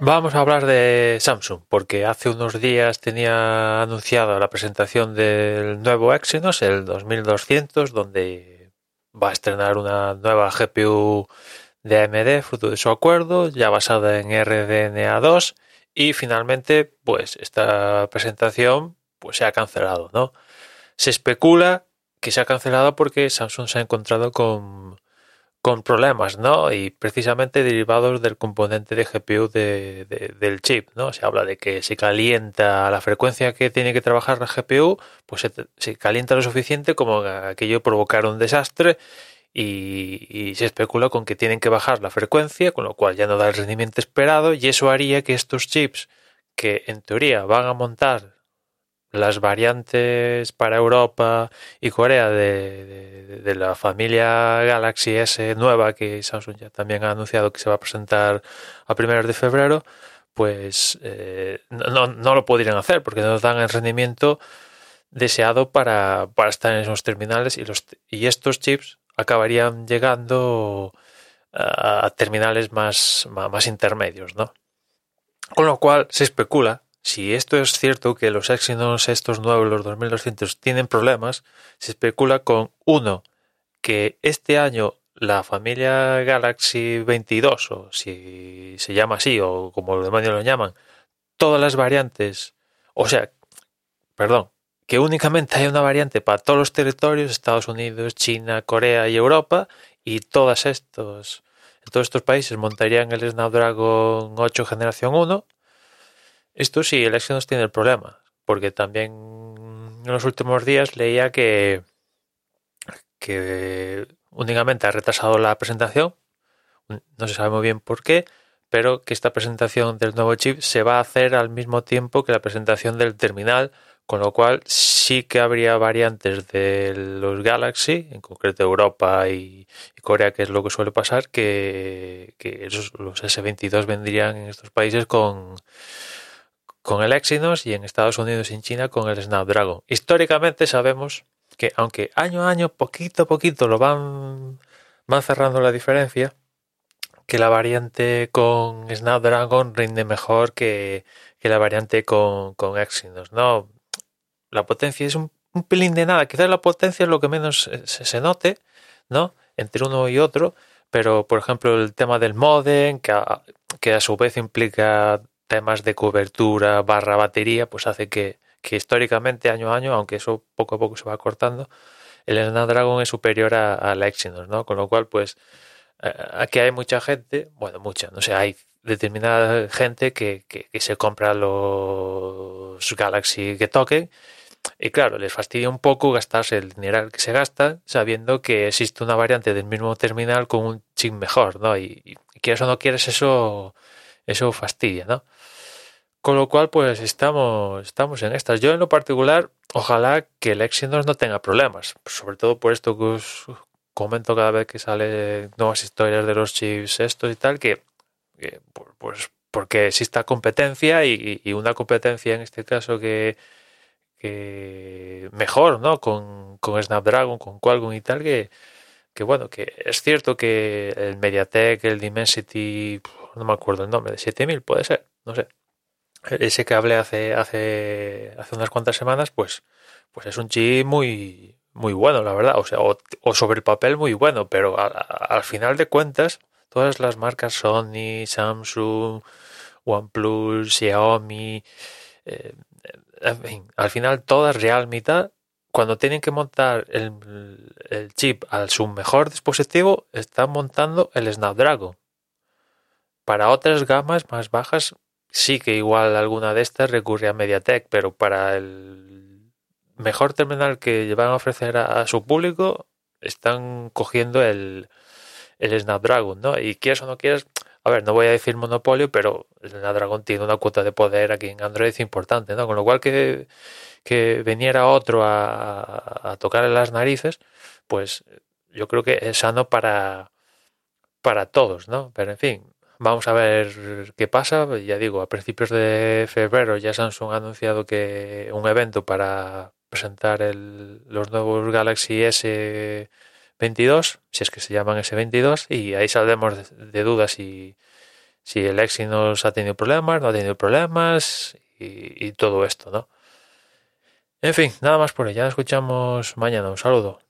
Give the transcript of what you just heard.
Vamos a hablar de Samsung, porque hace unos días tenía anunciada la presentación del nuevo Exynos, el 2200, donde va a estrenar una nueva GPU de AMD, fruto de su acuerdo, ya basada en RDNA2, y finalmente, pues esta presentación pues se ha cancelado, ¿no? Se especula que se ha cancelado porque Samsung se ha encontrado con con problemas, ¿no? Y precisamente derivados del componente de GPU de, del chip, ¿no? Se habla de que se calienta la frecuencia que tiene que trabajar la GPU, pues se, calienta lo suficiente como aquello provocar un desastre y, se especula con que tienen que bajar la frecuencia, con lo cual ya no da el rendimiento esperado y eso haría que estos chips que en teoría van a montar las variantes para Europa y Corea de, de, la familia Galaxy S nueva que Samsung ya también ha anunciado que se va a presentar a primeros de febrero, pues eh, no, no, lo podrían hacer porque no dan el rendimiento deseado para, para estar en esos terminales y, los, y estos chips acabarían llegando a, terminales más, más intermedios, ¿no? Con lo cual se especula si esto es cierto que los Exynos estos nuevos, los 2200, tienen problemas, se especula con uno, que este año la familia Galaxy 22, o si se llama así, o como los demonios lo llaman, todas las variantes, o sea, perdón, que únicamente hay una variante para todos los territorios, Estados Unidos, China, Corea y Europa, y todos estos, todos estos países montarían el Snapdragon 8 generación 1, esto sí, el Exynos tiene el problema, porque también en los últimos días leía que, que únicamente ha retrasado la presentación, no se sabe muy bien por qué, pero que esta presentación del nuevo chip se va a hacer al mismo tiempo que la presentación del terminal, con lo cual sí que habría variantes de los Galaxy, en concreto Europa y, Corea, que es lo que suele pasar, que, que los S22 vendrían en estos países con con el Exynos y en Estados Unidos y en China con el Snapdragon. Históricamente sabemos que aunque año a año, poquito a poquito lo van, van cerrando la diferencia, que la variante con Snapdragon rinde mejor que, la variante con, con Exynos, ¿no? La potencia es un, pelín de nada, quizás la potencia es lo que menos se, note, ¿no? Entre uno y otro, pero por ejemplo el tema del modem, que que a su vez implica temas de cobertura barra batería, pues hace que, históricamente año a año, aunque eso poco a poco se va cortando, el Snapdragon es superior a, la Exynos, ¿no? Con lo cual, pues eh, aquí hay mucha gente, bueno, mucha, no sé, hay determinada gente que, que, se compra los Galaxy que toquen y claro, les fastidia un poco gastarse el dinero que se gasta sabiendo que existe una variante del mismo terminal con un chip mejor, ¿no? Y quieres o no quieres eso, eso fastidia, ¿no? Con lo cual, pues estamos, estamos en estas. Yo en lo particular, ojalá que el Exynos no tenga problemas, sobre todo por esto que os comento cada vez que sale nuevas historias de los chips estos y tal, que, pues porque exista competencia y, una competencia en este caso que, que mejor, ¿no? Con, con Snapdragon, con Qualcomm y tal, que, que bueno, que es cierto que el MediaTek, el Dimensity, no me acuerdo el nombre, de 7000 puede ser, no sé ese que hablé hace, hace, hace unas cuantas semanas, pues, pues es un chip muy, muy bueno, la verdad. O sea, o, sobre el papel muy bueno, pero al final de cuentas, todas las marcas Sony, Samsung, OnePlus, Xiaomi, eh, al final todas Realme cuando tienen que montar el, chip a su mejor dispositivo, están montando el Snapdragon. Para otras gamas más bajas sí que igual alguna de estas recurre a MediaTek, pero para el mejor terminal que van a ofrecer a, su público están cogiendo el, el Snapdragon, ¿no? Y quieres o no quieres, a ver, no voy a decir monopolio, pero Snapdragon tiene una cuota de poder aquí en Android importante, ¿no? Con lo cual que, que viniera otro a, a las narices, pues yo creo que es sano para, para todos, ¿no? Pero en fin, Vamos a ver qué pasa. Ya digo, a principios de febrero ya Samsung ha anunciado que un evento para presentar el, los nuevos Galaxy S22, si es que se llaman S22, y ahí saldremos de, dudas si, si el Exynos ha tenido problemas, no ha tenido problemas y, todo esto, ¿no? En fin, nada más por ella. Escuchamos mañana. Un saludo.